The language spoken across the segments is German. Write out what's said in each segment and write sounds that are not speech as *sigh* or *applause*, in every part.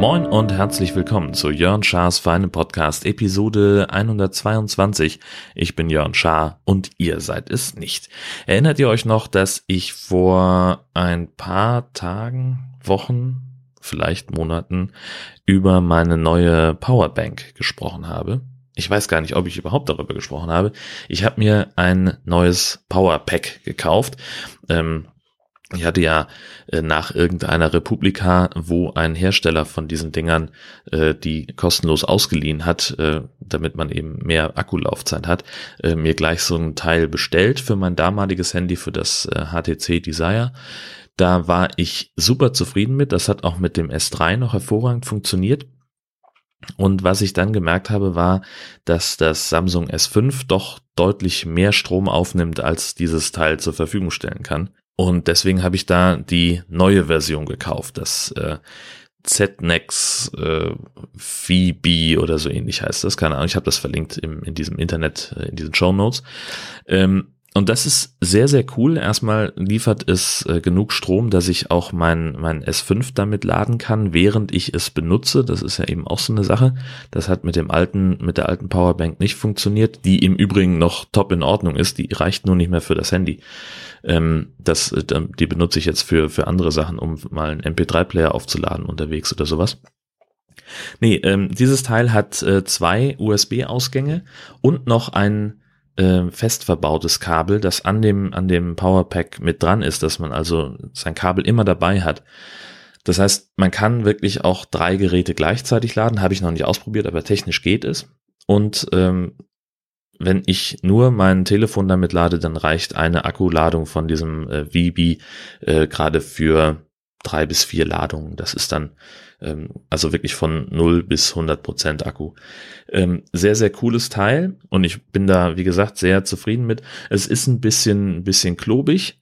Moin und herzlich willkommen zu Jörn Schars Feine Podcast Episode 122. Ich bin Jörn Schaar und ihr seid es nicht. Erinnert ihr euch noch, dass ich vor ein paar Tagen, Wochen, vielleicht Monaten über meine neue Powerbank gesprochen habe? Ich weiß gar nicht, ob ich überhaupt darüber gesprochen habe. Ich habe mir ein neues Powerpack gekauft. Ähm, ich hatte ja äh, nach irgendeiner Republika, wo ein Hersteller von diesen Dingern äh, die kostenlos ausgeliehen hat, äh, damit man eben mehr Akkulaufzeit hat, äh, mir gleich so ein Teil bestellt für mein damaliges Handy, für das HTC äh, Desire. Da war ich super zufrieden mit. Das hat auch mit dem S3 noch hervorragend funktioniert. Und was ich dann gemerkt habe, war, dass das Samsung S5 doch deutlich mehr Strom aufnimmt, als dieses Teil zur Verfügung stellen kann. Und deswegen habe ich da die neue Version gekauft, das äh, ZNex äh, VB oder so ähnlich heißt das, keine Ahnung, ich habe das verlinkt im, in diesem Internet, äh, in diesen Show Notes. Ähm, und das ist sehr, sehr cool. Erstmal liefert es äh, genug Strom, dass ich auch mein, mein S5 damit laden kann, während ich es benutze. Das ist ja eben auch so eine Sache. Das hat mit dem alten, mit der alten Powerbank nicht funktioniert, die im Übrigen noch top in Ordnung ist. Die reicht nur nicht mehr für das Handy. Ähm, das, äh, die benutze ich jetzt für, für andere Sachen, um mal einen MP3-Player aufzuladen unterwegs oder sowas. Nee, ähm, dieses Teil hat äh, zwei USB-Ausgänge und noch ein äh, fest verbautes Kabel, das an dem, an dem Powerpack mit dran ist, dass man also sein Kabel immer dabei hat. Das heißt, man kann wirklich auch drei Geräte gleichzeitig laden, habe ich noch nicht ausprobiert, aber technisch geht es. Und ähm, wenn ich nur mein Telefon damit lade, dann reicht eine Akkuladung von diesem äh, VB äh, gerade für drei bis vier Ladungen. Das ist dann ähm, also wirklich von 0 bis 100 Prozent Akku. Ähm, sehr, sehr cooles Teil und ich bin da, wie gesagt, sehr zufrieden mit. Es ist ein bisschen, ein bisschen klobig.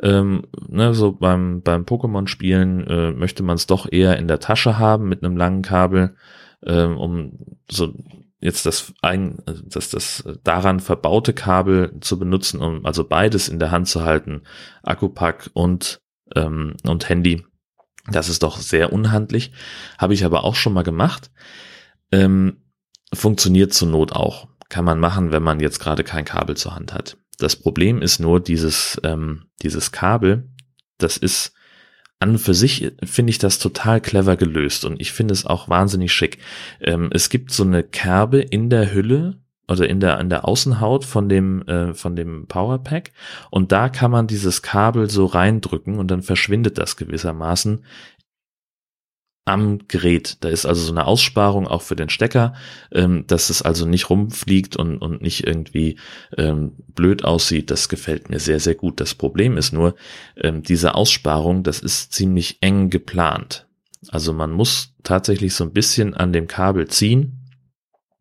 Ähm, ne, so beim, beim Pokémon-Spielen äh, möchte man es doch eher in der Tasche haben mit einem langen Kabel, ähm, um so jetzt das ein, das, das daran verbaute Kabel zu benutzen, um also beides in der Hand zu halten, Akkupack und, ähm, und Handy. Das ist doch sehr unhandlich. Habe ich aber auch schon mal gemacht. Ähm, funktioniert zur Not auch. Kann man machen, wenn man jetzt gerade kein Kabel zur Hand hat. Das Problem ist nur dieses, ähm, dieses Kabel, das ist an und für sich finde ich das total clever gelöst und ich finde es auch wahnsinnig schick. Ähm, es gibt so eine Kerbe in der Hülle oder in der, in der Außenhaut von dem, äh, von dem Powerpack und da kann man dieses Kabel so reindrücken und dann verschwindet das gewissermaßen am Gerät. Da ist also so eine Aussparung auch für den Stecker, ähm, dass es also nicht rumfliegt und, und nicht irgendwie ähm, blöd aussieht. Das gefällt mir sehr, sehr gut. Das Problem ist nur, ähm, diese Aussparung, das ist ziemlich eng geplant. Also man muss tatsächlich so ein bisschen an dem Kabel ziehen,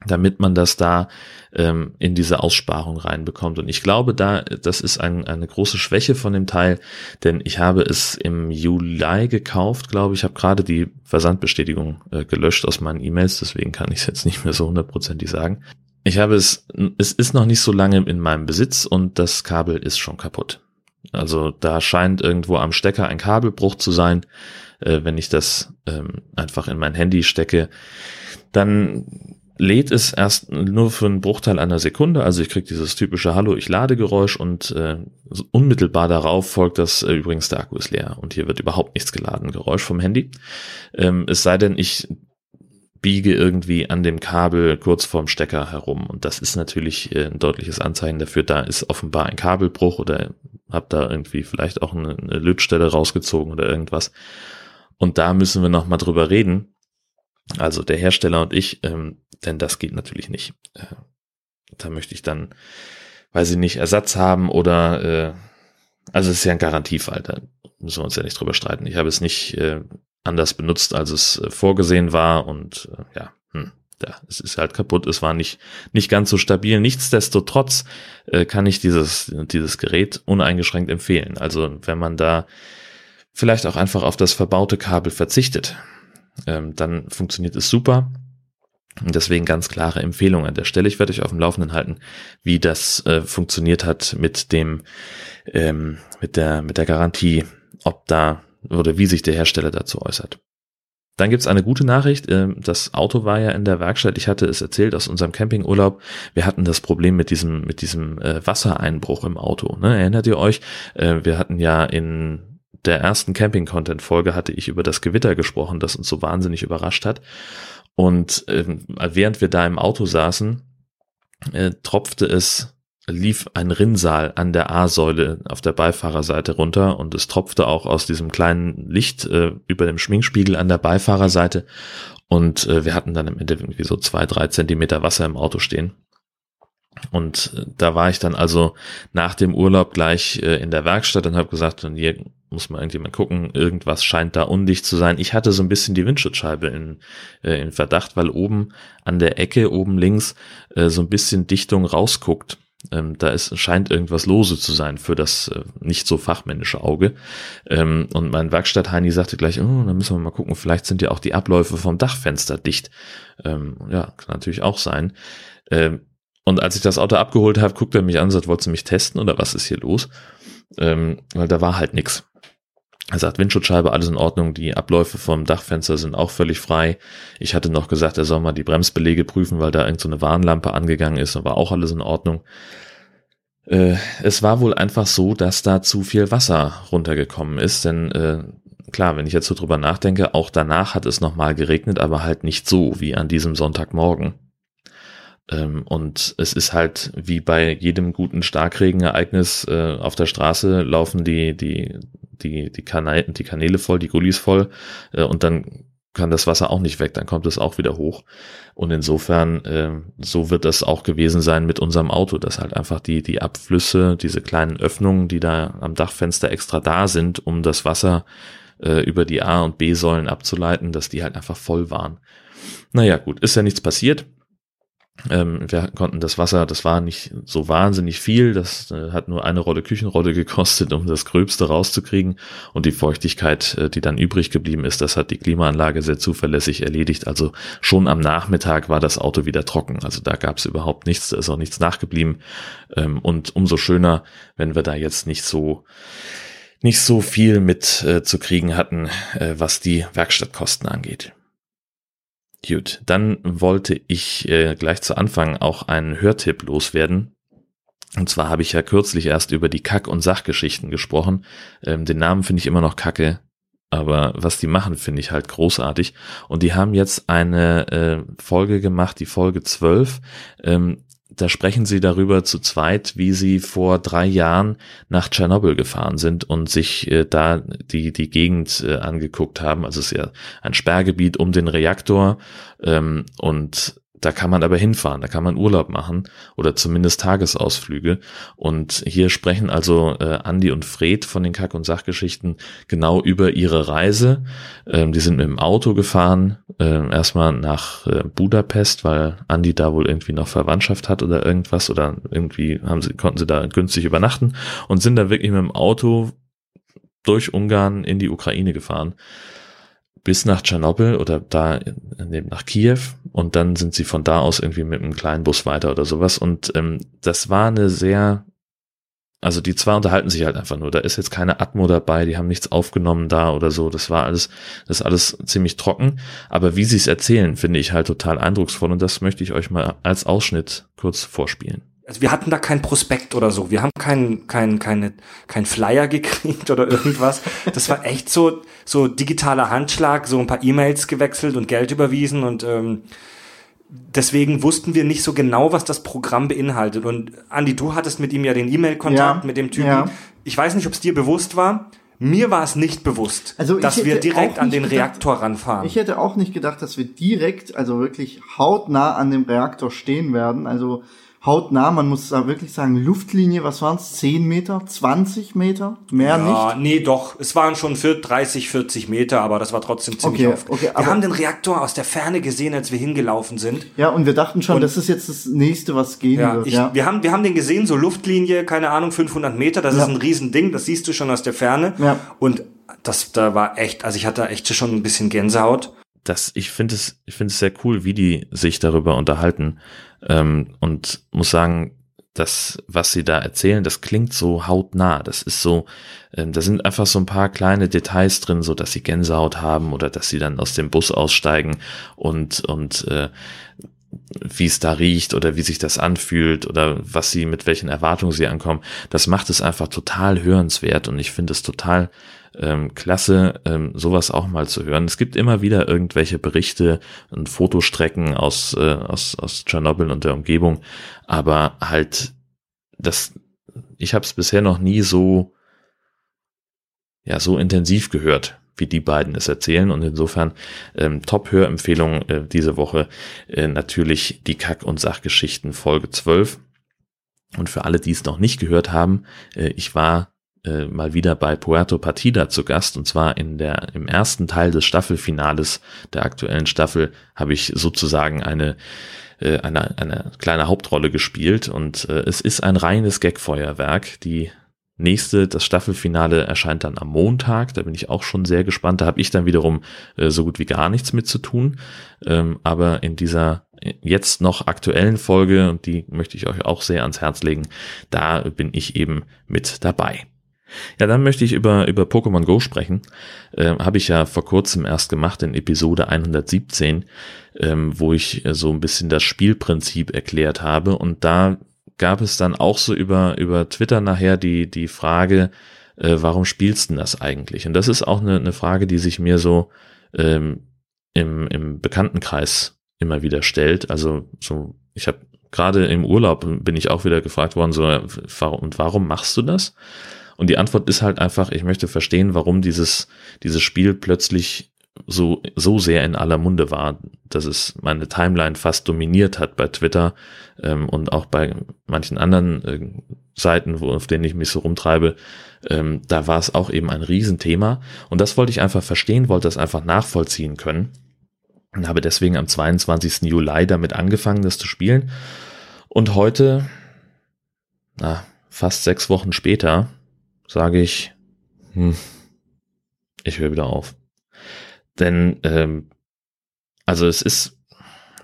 damit man das da ähm, in diese Aussparung reinbekommt. Und ich glaube, da, das ist ein, eine große Schwäche von dem Teil, denn ich habe es im Juli gekauft, glaube ich, habe gerade die Versandbestätigung äh, gelöscht aus meinen E-Mails, deswegen kann ich es jetzt *laughs* nicht mehr so hundertprozentig sagen. Ich habe es, es ist noch nicht so lange in meinem Besitz und das Kabel ist schon kaputt. Also da scheint irgendwo am Stecker ein Kabelbruch zu sein. Äh, wenn ich das ähm, einfach in mein Handy stecke, dann lädt es erst nur für einen Bruchteil einer Sekunde. Also ich kriege dieses typische Hallo, ich lade Geräusch und äh, unmittelbar darauf folgt das äh, übrigens der Akku ist leer und hier wird überhaupt nichts geladen, Geräusch vom Handy. Ähm, es sei denn, ich biege irgendwie an dem Kabel kurz vorm Stecker herum und das ist natürlich äh, ein deutliches Anzeichen dafür, da ist offenbar ein Kabelbruch oder hab da irgendwie vielleicht auch eine, eine Lötstelle rausgezogen oder irgendwas. Und da müssen wir nochmal drüber reden, also der Hersteller und ich, ähm, denn das geht natürlich nicht. Äh, da möchte ich dann, weiß ich nicht, Ersatz haben oder äh, also es ist ja ein Garantiefall, da müssen wir uns ja nicht drüber streiten. Ich habe es nicht äh, anders benutzt, als es äh, vorgesehen war und äh, ja, hm, ja, es ist halt kaputt, es war nicht, nicht ganz so stabil. Nichtsdestotrotz äh, kann ich dieses, dieses Gerät uneingeschränkt empfehlen. Also wenn man da vielleicht auch einfach auf das verbaute Kabel verzichtet, ähm, dann funktioniert es super. Deswegen ganz klare Empfehlung an der Stelle. Ich werde euch auf dem Laufenden halten, wie das äh, funktioniert hat mit dem, ähm, mit der, mit der Garantie, ob da oder wie sich der Hersteller dazu äußert. Dann gibt's eine gute Nachricht. Ähm, das Auto war ja in der Werkstatt. Ich hatte es erzählt aus unserem Campingurlaub. Wir hatten das Problem mit diesem, mit diesem äh, Wassereinbruch im Auto. Ne? Erinnert ihr euch? Äh, wir hatten ja in der ersten Camping-Content-Folge hatte ich über das Gewitter gesprochen, das uns so wahnsinnig überrascht hat. Und äh, während wir da im Auto saßen, äh, tropfte es, lief ein Rinnsal an der A-Säule auf der Beifahrerseite runter und es tropfte auch aus diesem kleinen Licht äh, über dem Schminkspiegel an der Beifahrerseite. Und äh, wir hatten dann im Endeffekt irgendwie so zwei, drei Zentimeter Wasser im Auto stehen. Und äh, da war ich dann also nach dem Urlaub gleich äh, in der Werkstatt und habe gesagt, und hier muss mal irgendjemand gucken, irgendwas scheint da undicht zu sein. Ich hatte so ein bisschen die Windschutzscheibe in, äh, in Verdacht, weil oben an der Ecke, oben links, äh, so ein bisschen Dichtung rausguckt. Ähm, da ist, scheint irgendwas lose zu sein für das äh, nicht so fachmännische Auge. Ähm, und mein Werkstatt-Heini sagte gleich, oh, dann müssen wir mal gucken, vielleicht sind ja auch die Abläufe vom Dachfenster dicht. Ähm, ja, kann natürlich auch sein. Ähm, und als ich das Auto abgeholt habe, guckte er mich an und sagt, wolltest du mich testen oder was ist hier los? Ähm, weil da war halt nix. Er sagt, Windschutzscheibe, alles in Ordnung, die Abläufe vom Dachfenster sind auch völlig frei. Ich hatte noch gesagt, er soll mal die Bremsbelege prüfen, weil da irgendeine so Warnlampe angegangen ist war auch alles in Ordnung. Äh, es war wohl einfach so, dass da zu viel Wasser runtergekommen ist, denn äh, klar, wenn ich jetzt so drüber nachdenke, auch danach hat es nochmal geregnet, aber halt nicht so wie an diesem Sonntagmorgen. Ähm, und es ist halt wie bei jedem guten Starkregenereignis äh, auf der Straße laufen die, die, die, die, Kanäle, die Kanäle voll, die Gullis voll äh, und dann kann das Wasser auch nicht weg, dann kommt es auch wieder hoch. Und insofern, äh, so wird das auch gewesen sein mit unserem Auto, dass halt einfach die, die Abflüsse, diese kleinen Öffnungen, die da am Dachfenster extra da sind, um das Wasser äh, über die A- und B-Säulen abzuleiten, dass die halt einfach voll waren. Naja, gut, ist ja nichts passiert. Ähm, wir konnten das Wasser, das war nicht so wahnsinnig viel, das äh, hat nur eine Rolle Küchenrolle *laughs* gekostet, um das Gröbste rauszukriegen. Und die Feuchtigkeit, äh, die dann übrig geblieben ist, das hat die Klimaanlage sehr zuverlässig erledigt. Also schon am Nachmittag war das Auto wieder trocken. Also da gab es überhaupt nichts, da ist auch nichts nachgeblieben. Ähm, und umso schöner, wenn wir da jetzt nicht so nicht so viel mit äh, zu kriegen hatten, äh, was die Werkstattkosten angeht. Gut, dann wollte ich äh, gleich zu Anfang auch einen Hörtipp loswerden. Und zwar habe ich ja kürzlich erst über die Kack- und Sachgeschichten gesprochen. Ähm, den Namen finde ich immer noch kacke, aber was die machen, finde ich halt großartig. Und die haben jetzt eine äh, Folge gemacht, die Folge 12, ähm, da sprechen sie darüber zu zweit, wie sie vor drei Jahren nach Tschernobyl gefahren sind und sich äh, da die, die Gegend äh, angeguckt haben. Also es ist ja ein Sperrgebiet um den Reaktor ähm, und da kann man aber hinfahren, da kann man Urlaub machen oder zumindest Tagesausflüge. Und hier sprechen also äh, Andi und Fred von den Kack- und Sachgeschichten genau über ihre Reise. Ähm, die sind mit dem Auto gefahren, äh, erstmal nach äh, Budapest, weil Andi da wohl irgendwie noch Verwandtschaft hat oder irgendwas oder irgendwie haben sie, konnten sie da günstig übernachten und sind da wirklich mit dem Auto durch Ungarn in die Ukraine gefahren bis nach Tschernobyl oder da neben nach Kiew und dann sind sie von da aus irgendwie mit einem kleinen Bus weiter oder sowas und ähm, das war eine sehr also die zwei unterhalten sich halt einfach nur. Da ist jetzt keine Atmo dabei, die haben nichts aufgenommen da oder so. Das war alles, das ist alles ziemlich trocken. Aber wie sie es erzählen, finde ich halt total eindrucksvoll und das möchte ich euch mal als Ausschnitt kurz vorspielen also wir hatten da kein Prospekt oder so. Wir haben keinen kein, keine, kein Flyer *laughs* gekriegt oder irgendwas. Das war echt so, so digitaler Handschlag, so ein paar E-Mails gewechselt und Geld überwiesen und ähm, deswegen wussten wir nicht so genau, was das Programm beinhaltet. Und Andi, du hattest mit ihm ja den E-Mail-Kontakt Ja, mit dem Typen. ja. Ich weiß nicht, ob es dir bewusst war. Mir war es nicht bewusst, Also dass wir direkt an den gedacht- Reaktor ranfahren. Ich hätte auch nicht gedacht, dass wir direkt, also wirklich hautnah an dem Reaktor stehen werden. Also hautnah, man muss da wirklich sagen, Luftlinie, was waren es? 10 Meter? 20 Meter? Mehr ja, nicht? nee, doch. Es waren schon für 30, 40 Meter, aber das war trotzdem ziemlich Okay, oft. okay, wir haben den Reaktor aus der Ferne gesehen, als wir hingelaufen sind. Ja, und wir dachten schon, Und- das ist jetzt das nächste, was gehen Ja, wird. ich, ja. Wir, haben, wir haben den gesehen, so Luftlinie, keine Ahnung, 500 Meter, das Ja. ist ein Riesending, das siehst du schon aus der Ferne. Ja. Und das, da war echt, also ich hatte echt schon ein bisschen Gänsehaut. Das, ich finde es, ich finde es sehr cool, wie die sich darüber unterhalten ähm, und muss sagen, das, was sie da erzählen, das klingt so hautnah. Das ist so, ähm, da sind einfach so ein paar kleine Details drin, so dass sie Gänsehaut haben oder dass sie dann aus dem Bus aussteigen und und äh, wie es da riecht oder wie sich das anfühlt oder was sie mit welchen Erwartungen sie ankommen. Das macht es einfach total hörenswert und ich finde es total ähm, klasse, ähm, sowas auch mal zu hören. Es gibt immer wieder irgendwelche Berichte und Fotostrecken aus, äh, aus, aus Tschernobyl und der Umgebung, aber halt das, ich habe es bisher noch nie so, ja, so intensiv gehört, wie die beiden es erzählen. Und insofern ähm, Top-Hörempfehlung äh, diese Woche äh, natürlich die Kack- und Sachgeschichten Folge 12. Und für alle, die es noch nicht gehört haben, äh, ich war äh, mal wieder bei Puerto Partida zu Gast und zwar in der im ersten Teil des Staffelfinales der aktuellen Staffel habe ich sozusagen eine äh, eine, eine kleine Hauptrolle gespielt und äh, es ist ein reines Gagfeuerwerk. Die nächste, das Staffelfinale erscheint dann am Montag, da bin ich auch schon sehr gespannt. Da habe ich dann wiederum äh, so gut wie gar nichts mit zu tun. Ähm, aber in dieser jetzt noch aktuellen Folge, und die möchte ich euch auch sehr ans Herz legen, da bin ich eben mit dabei. Ja, dann möchte ich über, über Pokémon Go sprechen. Ähm, Habe ich ja vor kurzem erst gemacht in Episode 117, ähm, wo ich äh, so ein bisschen das Spielprinzip erklärt habe. Und da gab es dann auch so über, über Twitter nachher die, die Frage, äh, warum spielst du das eigentlich? Und das ist auch eine, eine Frage, die sich mir so ähm, im, im Bekanntenkreis immer wieder stellt. Also so, ich habe gerade im Urlaub bin ich auch wieder gefragt worden, so, und warum machst du das? Und die Antwort ist halt einfach, ich möchte verstehen, warum dieses, dieses Spiel plötzlich so, so sehr in aller Munde war, dass es meine Timeline fast dominiert hat bei Twitter ähm, und auch bei manchen anderen äh, Seiten, wo, auf denen ich mich so rumtreibe, ähm, da war es auch eben ein Riesenthema. Und das wollte ich einfach verstehen, wollte das einfach nachvollziehen können und habe deswegen am 22. Juli damit angefangen, das zu spielen. Und heute, na, fast sechs Wochen später, sage ich, hm, ich höre wieder auf. Denn, ähm, also es ist,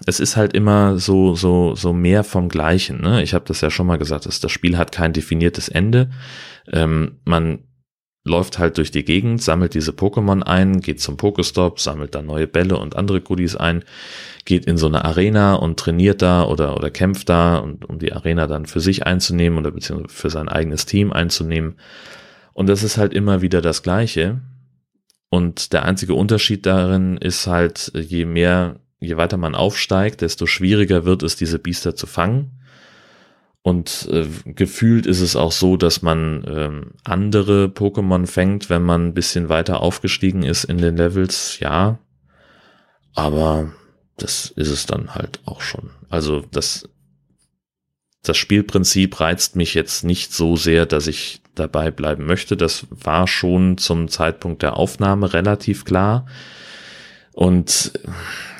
es ist halt immer so, so, so mehr vom Gleichen. Ne? Ich habe das ja schon mal gesagt, dass das Spiel hat kein definiertes Ende. Ähm, man läuft halt durch die Gegend, sammelt diese Pokémon ein, geht zum Pokestop, sammelt da neue Bälle und andere Goodies ein, geht in so eine Arena und trainiert da oder, oder kämpft da, und, um die Arena dann für sich einzunehmen oder beziehungsweise für sein eigenes Team einzunehmen. Und das ist halt immer wieder das Gleiche. Und der einzige Unterschied darin ist halt, je mehr, je weiter man aufsteigt, desto schwieriger wird es, diese Biester zu fangen. Und äh, gefühlt ist es auch so, dass man ähm, andere Pokémon fängt, wenn man ein bisschen weiter aufgestiegen ist in den Levels, ja. Aber das ist es dann halt auch schon. Also das, das Spielprinzip reizt mich jetzt nicht so sehr, dass ich dabei bleiben möchte. Das war schon zum Zeitpunkt der Aufnahme relativ klar. Und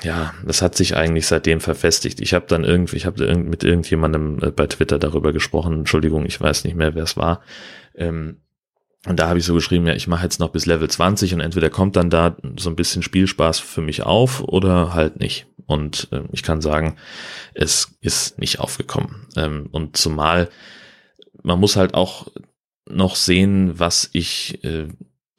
ja, das hat sich eigentlich seitdem verfestigt. Ich habe dann irgendwie, ich habe mit irgendjemandem äh, bei Twitter darüber gesprochen. Entschuldigung, ich weiß nicht mehr, wer es war. Ähm, und da habe ich so geschrieben, ja, ich mache jetzt noch bis Level 20 und entweder kommt dann da so ein bisschen Spielspaß für mich auf oder halt nicht. Und äh, ich kann sagen, es ist nicht aufgekommen. Ähm, und zumal man muss halt auch noch sehen, was ich äh,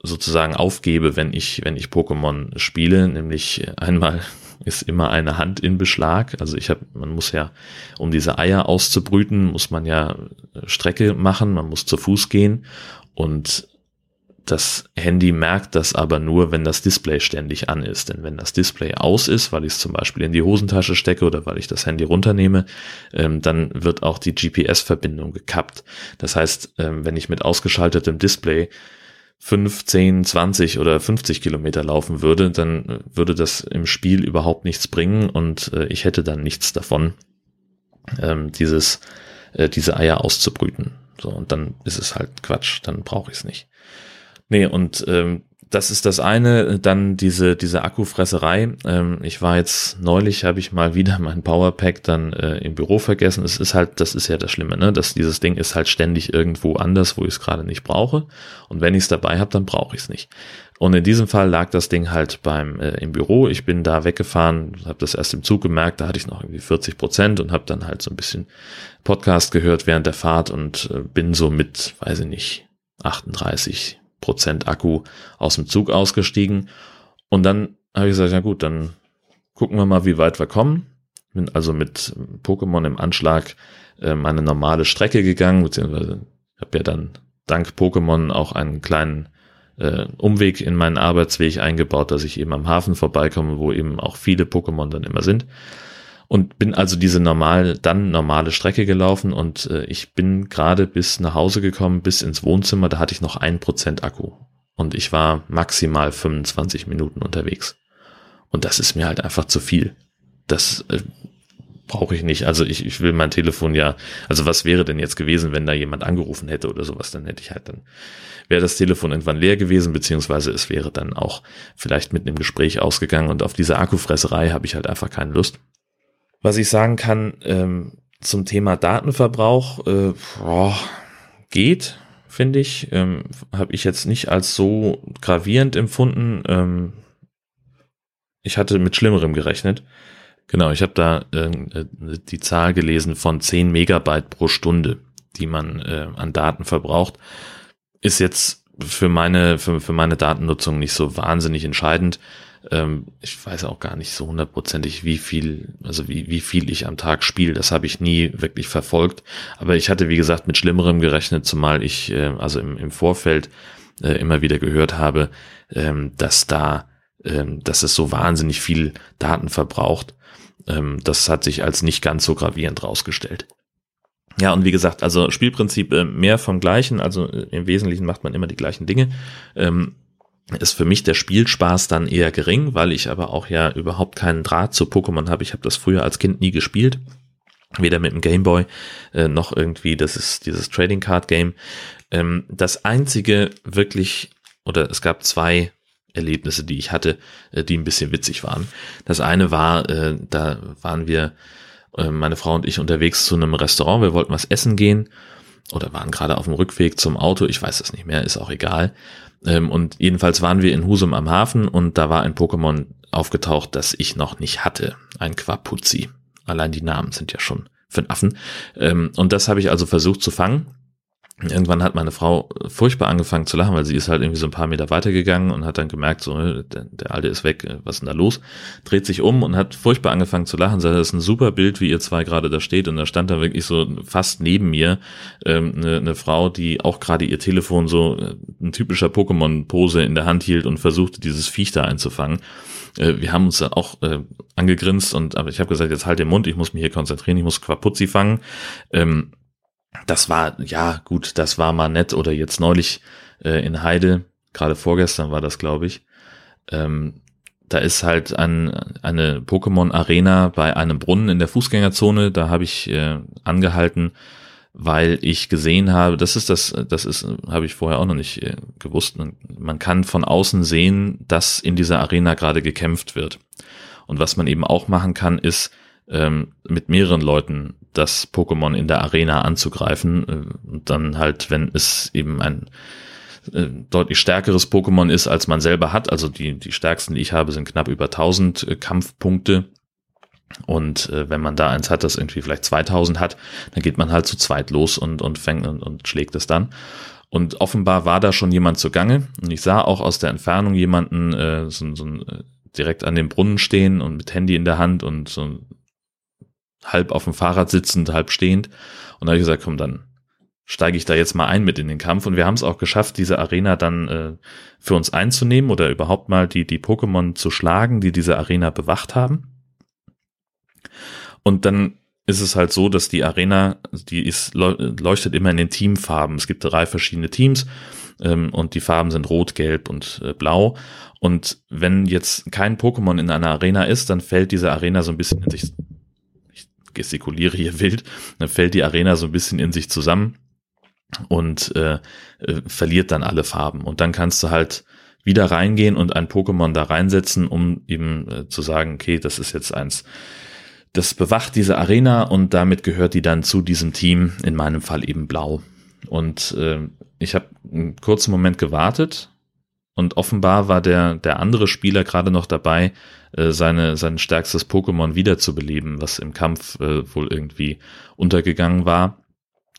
sozusagen aufgebe, wenn ich, wenn ich Pokémon spiele, nämlich einmal *laughs* ist immer eine Hand in Beschlag. Also ich habe, man muss ja, um diese Eier auszubrüten, muss man ja Strecke machen, man muss zu Fuß gehen und das Handy merkt das aber nur, wenn das Display ständig an ist. Denn wenn das Display aus ist, weil ich es zum Beispiel in die Hosentasche stecke oder weil ich das Handy runternehme, ähm, dann wird auch die GPS-Verbindung gekappt. Das heißt, ähm, wenn ich mit ausgeschaltetem Display 5, 10, 20 oder 50 Kilometer laufen würde, dann äh, würde das im Spiel überhaupt nichts bringen und äh, ich hätte dann nichts davon, ähm, dieses, äh, diese Eier auszubrüten. So, und dann ist es halt Quatsch, dann brauche ich es nicht. Nee, und ähm, das ist das eine. Dann diese, diese Akkufresserei. Ähm, ich war jetzt neulich, habe ich mal wieder *laughs* mein Powerpack dann äh, im Büro vergessen. Es ist halt, das ist ja das Schlimme, ne? Dass dieses Ding ist halt ständig irgendwo anders, wo ich es gerade nicht brauche. Und wenn ich es dabei habe, dann brauche ich es nicht. Und in diesem Fall lag das Ding halt beim äh, im Büro. Ich bin da weggefahren, habe das erst im Zug gemerkt, da hatte ich noch irgendwie 40 Prozent und habe dann halt so ein bisschen Podcast gehört während der Fahrt und äh, bin so mit, weiß ich nicht, 38 Prozent Akku aus dem Zug ausgestiegen. Und dann habe ich gesagt, ja gut, dann gucken wir mal, wie weit wir kommen. Bin also mit Pokémon im Anschlag äh, meine normale Strecke gegangen, beziehungsweise habe ja dann dank Pokémon auch einen kleinen äh, Umweg in meinen Arbeitsweg eingebaut, dass ich eben am Hafen vorbeikomme, wo eben auch viele Pokémon dann immer sind. Und bin also diese normal, dann normale Strecke gelaufen und äh, ich bin gerade bis nach Hause gekommen, bis ins Wohnzimmer, da hatte ich noch ein Prozent Akku. Und ich war maximal 25 Minuten unterwegs. Und das ist mir halt einfach zu viel. Das äh, brauche ich nicht. Also ich, ich will mein Telefon ja, also was wäre denn jetzt gewesen, wenn da jemand angerufen hätte oder sowas, dann hätte ich halt dann, wäre das Telefon irgendwann leer gewesen, beziehungsweise es wäre dann auch vielleicht mit einem Gespräch ausgegangen und auf diese Akkufresserei habe ich halt einfach keine Lust. Was ich sagen kann ähm, zum Thema Datenverbrauch, äh, boah, geht, finde ich, ähm, habe ich jetzt nicht als so gravierend empfunden. Ähm, ich hatte mit Schlimmerem gerechnet. Genau, ich habe da äh, die Zahl gelesen von 10 Megabyte pro Stunde, die man äh, an Daten verbraucht. Ist jetzt für meine, für, für meine Datennutzung nicht so wahnsinnig entscheidend. Ähm, ich weiß auch gar nicht so hundertprozentig, wie viel, also wie, wie viel ich am Tag spiele. Das habe ich nie wirklich verfolgt. Aber ich hatte, wie gesagt, mit Schlimmerem gerechnet, zumal ich äh, also im, im Vorfeld äh, immer wieder gehört habe, ähm, dass da, ähm, dass es so wahnsinnig viel Daten verbraucht. Ähm, das hat sich als nicht ganz so gravierend rausgestellt. Ja, und wie gesagt, also Spielprinzip äh, mehr vom Gleichen, also äh, im Wesentlichen macht man immer die gleichen Dinge. Ähm, ist für mich der Spielspaß dann eher gering, weil ich aber auch ja überhaupt keinen Draht zu Pokémon habe. Ich habe das früher als Kind nie gespielt. Weder mit dem Gameboy äh, noch irgendwie, das ist dieses Trading Card Game. Ähm, das einzige wirklich, oder es gab zwei Erlebnisse, die ich hatte, äh, die ein bisschen witzig waren. Das eine war, äh, da waren wir, äh, meine Frau und ich unterwegs zu einem Restaurant, wir wollten was essen gehen oder waren gerade auf dem Rückweg zum Auto, ich weiß es nicht mehr, ist auch egal. Ähm, und jedenfalls waren wir in Husum am Hafen und da war ein Pokémon aufgetaucht, das ich noch nicht hatte. Ein Quapuzzi. Allein die Namen sind ja schon für einen Affen. Ähm, und das habe ich also versucht zu fangen Irgendwann hat meine Frau furchtbar angefangen zu lachen, weil sie ist halt irgendwie so ein paar Meter weitergegangen und hat dann gemerkt, so, äh, der, der Alte ist weg, äh, was ist denn da los? Dreht sich um und hat furchtbar angefangen zu lachen. Sagt, das ist ein super Bild, wie ihr zwei gerade da steht. Und da stand da wirklich so fast neben mir ähm, eine, eine Frau, die auch gerade ihr Telefon so äh, ein typischer Pokémon-Pose in der Hand hielt und versuchte, dieses Viech da einzufangen. Äh, wir haben uns auch äh, angegrinst und aber ich habe gesagt, jetzt halt den Mund, ich muss mich hier konzentrieren, ich muss Quapuzzi fangen. Ähm, das war, ja gut, das war mal nett. Oder jetzt neulich äh, in Heide, gerade vorgestern war das, glaube ich. Ähm, da ist halt ein, eine Pokémon-Arena bei einem Brunnen in der Fußgängerzone. Da habe ich äh, angehalten, weil ich gesehen habe, das ist das, das ist, habe ich vorher auch noch nicht äh, gewusst. Man kann von außen sehen, dass in dieser Arena gerade gekämpft wird. Und was man eben auch machen kann, ist ähm, mit mehreren Leuten das Pokémon in der Arena anzugreifen. Äh, und dann halt, wenn es eben ein äh, deutlich stärkeres Pokémon ist, als man selber hat. Also die, die stärksten, die ich habe, sind knapp über 1000 äh, Kampfpunkte. Und äh, wenn man da eins hat, das irgendwie vielleicht 2000 hat, dann geht man halt zu zweit los und, und fängt und, und schlägt es dann. Und offenbar war da schon jemand zugange. Und ich sah auch aus der Entfernung jemanden äh, so, so äh, direkt an dem Brunnen stehen und mit Handy in der Hand und so halb auf dem Fahrrad sitzend, halb stehend. Und da habe ich gesagt, komm, dann steige ich da jetzt mal ein mit in den Kampf. Und wir haben es auch geschafft, diese Arena dann äh, für uns einzunehmen oder überhaupt mal die, die Pokémon zu schlagen, die diese Arena bewacht haben. Und dann ist es halt so, dass die Arena, die ist, leuchtet immer in den Teamfarben. Es gibt drei verschiedene Teams ähm, und die Farben sind rot, gelb und äh, blau. Und wenn jetzt kein Pokémon in einer Arena ist, dann fällt diese Arena so ein bisschen in sich gestikuliere hier wild, dann fällt die Arena so ein bisschen in sich zusammen und äh, äh, verliert dann alle Farben. Und dann kannst du halt wieder reingehen und ein Pokémon da reinsetzen, um eben äh, zu sagen, okay, das ist jetzt eins, das bewacht diese Arena und damit gehört die dann zu diesem Team, in meinem Fall eben blau. Und äh, ich habe einen kurzen Moment gewartet und offenbar war der, der andere Spieler gerade noch dabei, äh, seine, sein stärkstes Pokémon wiederzubeleben, was im Kampf äh, wohl irgendwie untergegangen war.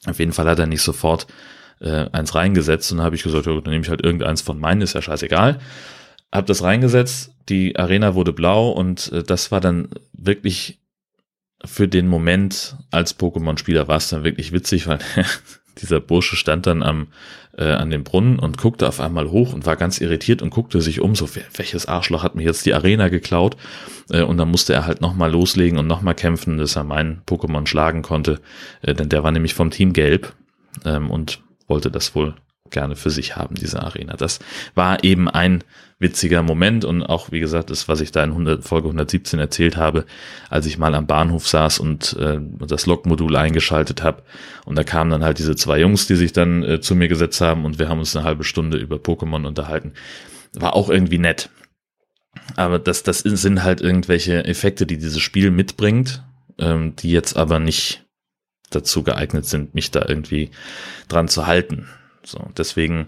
Auf jeden Fall hat er nicht sofort äh, eins reingesetzt und habe ich gesagt, ja, dann nehme ich halt irgendeins von meinen, ist ja scheißegal. Hab das reingesetzt, die Arena wurde blau und äh, das war dann wirklich für den Moment als Pokémon-Spieler war es dann wirklich witzig, weil *laughs* dieser Bursche stand dann am äh, an dem Brunnen und guckte auf einmal hoch und war ganz irritiert und guckte sich um, so welches Arschloch hat mir jetzt die Arena geklaut äh, und dann musste er halt nochmal loslegen und nochmal kämpfen, dass er meinen Pokémon schlagen konnte, äh, denn der war nämlich vom Team Gelb ähm, und wollte das wohl gerne für sich haben, diese Arena. Das war eben ein witziger Moment und auch, wie gesagt, das, was ich da in 100, Folge 117 erzählt habe, als ich mal am Bahnhof saß und äh, das Logmodul eingeschaltet habe und da kamen dann halt diese zwei Jungs, die sich dann äh, zu mir gesetzt haben und wir haben uns eine halbe Stunde über Pokémon unterhalten. War auch irgendwie nett. Aber das, das sind halt irgendwelche Effekte, die dieses Spiel mitbringt, ähm, die jetzt aber nicht dazu geeignet sind, mich da irgendwie dran zu halten. So, deswegen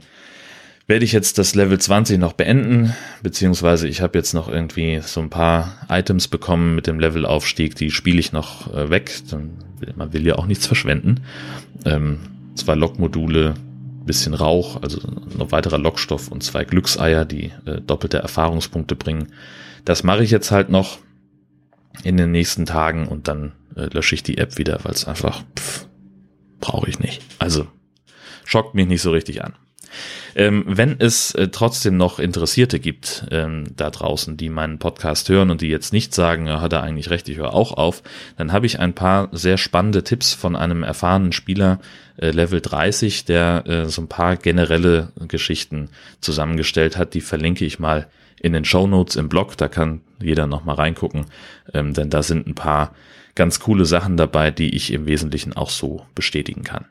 werde ich jetzt das Level 20 noch beenden, beziehungsweise ich habe jetzt noch irgendwie so ein paar Items bekommen mit dem Levelaufstieg, die spiele ich noch äh, weg. Man will ja auch nichts verschwenden. Ähm, zwei Lokmodule, bisschen Rauch, also noch weiterer Lockstoff und zwei Glückseier, die äh, doppelte Erfahrungspunkte bringen. Das mache ich jetzt halt noch in den nächsten Tagen und dann äh, lösche ich die App wieder, weil es einfach brauche ich nicht. Also schockt mich nicht so richtig an. Ähm, wenn es äh, trotzdem noch Interessierte gibt ähm, da draußen, die meinen Podcast hören und die jetzt nicht sagen, ja, hat er eigentlich recht, ich höre auch auf, dann habe ich ein paar sehr spannende Tipps von einem erfahrenen Spieler äh, Level 30, der äh, so ein paar generelle Geschichten zusammengestellt hat. Die verlinke ich mal in den Show Notes im Blog, da kann jeder noch mal reingucken, ähm, denn da sind ein paar ganz coole Sachen dabei, die ich im Wesentlichen auch so bestätigen kann.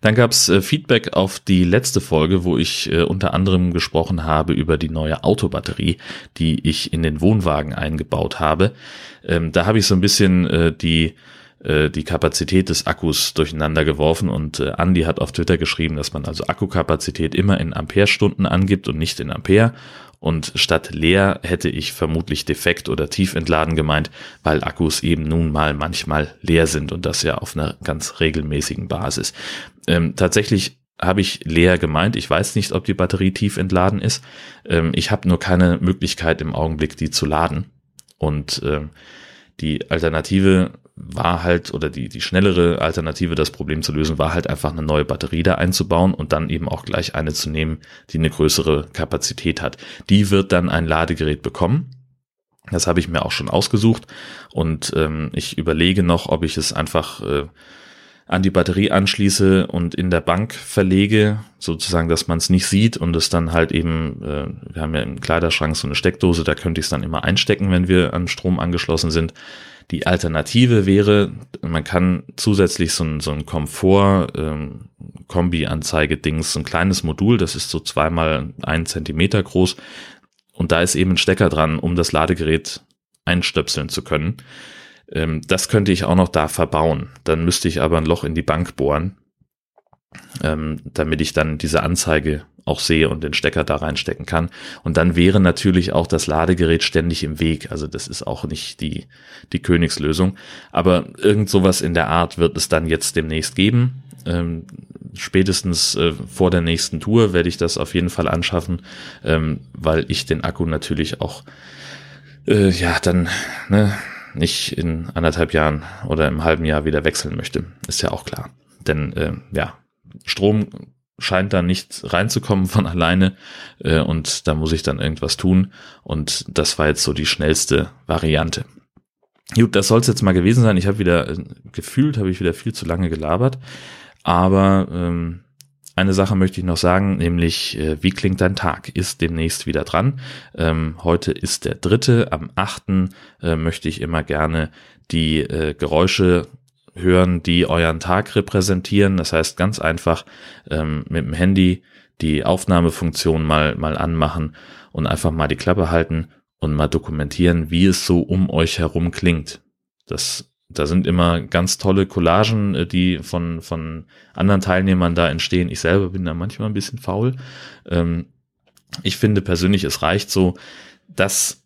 Dann gab es äh, Feedback auf die letzte Folge, wo ich äh, unter anderem gesprochen habe über die neue Autobatterie, die ich in den Wohnwagen eingebaut habe. Ähm, da habe ich so ein bisschen äh, die äh, die Kapazität des Akkus durcheinander geworfen und äh, Andy hat auf Twitter geschrieben, dass man also Akkukapazität immer in Amperestunden angibt und nicht in Ampere und statt leer hätte ich vermutlich defekt oder tief entladen gemeint, weil Akkus eben nun mal manchmal leer sind und das ja auf einer ganz regelmäßigen Basis. Ähm, tatsächlich habe ich leer gemeint. Ich weiß nicht, ob die Batterie tief entladen ist. Ähm, ich habe nur keine Möglichkeit im Augenblick, die zu laden. Und ähm, die Alternative war halt, oder die, die schnellere Alternative, das Problem zu lösen, war halt einfach eine neue Batterie da einzubauen und dann eben auch gleich eine zu nehmen, die eine größere Kapazität hat. Die wird dann ein Ladegerät bekommen. Das habe ich mir auch schon ausgesucht und ähm, ich überlege noch, ob ich es einfach äh, an die Batterie anschließe und in der Bank verlege, sozusagen, dass man es nicht sieht und es dann halt eben, äh, wir haben ja im Kleiderschrank so eine Steckdose, da könnte ich es dann immer einstecken, wenn wir an Strom angeschlossen sind. Die Alternative wäre, man kann zusätzlich so ein, so ein Komfort-Kombi-Anzeige-Dings, ähm, so ein kleines Modul, das ist so zweimal ein Zentimeter groß und da ist eben ein Stecker dran, um das Ladegerät einstöpseln zu können. Ähm, das könnte ich auch noch da verbauen. Dann müsste ich aber ein Loch in die Bank bohren, ähm, damit ich dann diese Anzeige auch sehe und den Stecker da reinstecken kann. Und dann wäre natürlich auch das Ladegerät ständig im Weg. Also das ist auch nicht die, die Königslösung. Aber irgend sowas in der Art wird es dann jetzt demnächst geben. Ähm, spätestens äh, vor der nächsten Tour werde ich das auf jeden Fall anschaffen, ähm, weil ich den Akku natürlich auch äh, ja dann ne, nicht in anderthalb Jahren oder im halben Jahr wieder wechseln möchte. Ist ja auch klar. Denn äh, ja, Strom scheint da nicht reinzukommen von alleine äh, und da muss ich dann irgendwas tun und das war jetzt so die schnellste Variante. Gut, das soll es jetzt mal gewesen sein. Ich habe wieder äh, gefühlt, habe ich wieder viel zu lange gelabert, aber ähm, eine Sache möchte ich noch sagen, nämlich äh, wie klingt dein Tag? Ist demnächst wieder dran. Ähm, heute ist der dritte. Am achten äh, möchte ich immer gerne die äh, Geräusche hören, die euren Tag repräsentieren. Das heißt ganz einfach ähm, mit dem Handy die Aufnahmefunktion mal, mal anmachen und einfach mal die Klappe halten und mal dokumentieren, wie es so um euch herum klingt. Das, da sind immer ganz tolle Collagen, äh, die von, von anderen Teilnehmern da entstehen. Ich selber bin da manchmal ein bisschen faul. Ähm, ich finde persönlich, es reicht so, dass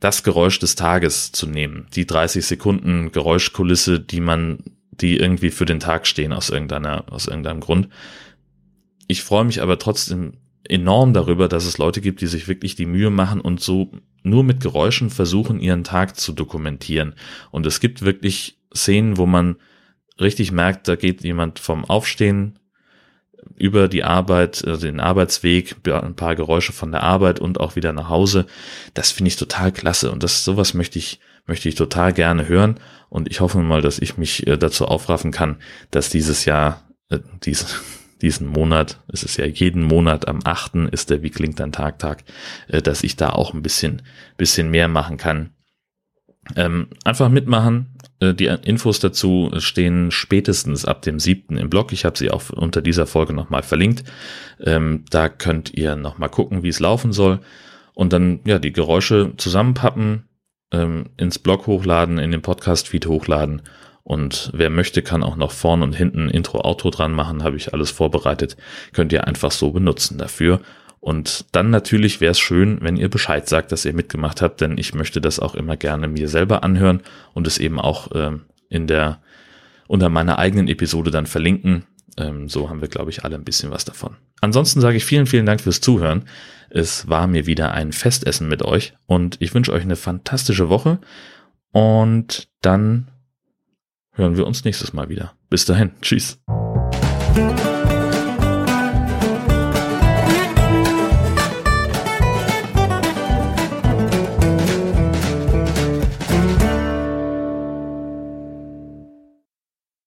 das Geräusch des Tages zu nehmen. Die 30 Sekunden Geräuschkulisse, die man, die irgendwie für den Tag stehen aus irgendeiner, aus irgendeinem Grund. Ich freue mich aber trotzdem enorm darüber, dass es Leute gibt, die sich wirklich die Mühe machen und so nur mit Geräuschen versuchen, ihren Tag zu dokumentieren. Und es gibt wirklich Szenen, wo man richtig merkt, da geht jemand vom Aufstehen über die Arbeit, also den Arbeitsweg, ein paar Geräusche von der Arbeit und auch wieder nach Hause. Das finde ich total klasse und das sowas möchte ich möchte ich total gerne hören und ich hoffe mal, dass ich mich äh, dazu aufraffen kann, dass dieses Jahr äh, dies, *laughs* diesen Monat, es ist ja jeden Monat am 8. ist der Wie klingt dein Tag Tag, äh, dass ich da auch ein bisschen bisschen mehr machen kann. Ähm, einfach mitmachen, die Infos dazu stehen spätestens ab dem siebten im Blog. Ich habe sie auch unter dieser Folge nochmal verlinkt. Ähm, da könnt ihr nochmal gucken, wie es laufen soll. Und dann ja die Geräusche zusammenpappen, ähm, ins Blog hochladen, in den Podcast-Feed hochladen. Und wer möchte, kann auch noch vorn und hinten Intro, Outro dran machen. Habe ich alles vorbereitet. Könnt ihr einfach so benutzen dafür. Und dann natürlich wäre es schön, wenn ihr Bescheid sagt, dass ihr mitgemacht habt, denn ich möchte das auch immer gerne mir selber anhören und es eben auch ähm, in der unter meiner eigenen Episode dann verlinken. Ähm, so haben wir, glaube ich, alle ein bisschen was davon. Ansonsten sage ich vielen, vielen Dank fürs Zuhören. Es war mir wieder ein Festessen mit euch und ich wünsche euch eine fantastische Woche und dann hören wir uns nächstes Mal wieder. Bis dahin. Tschüss.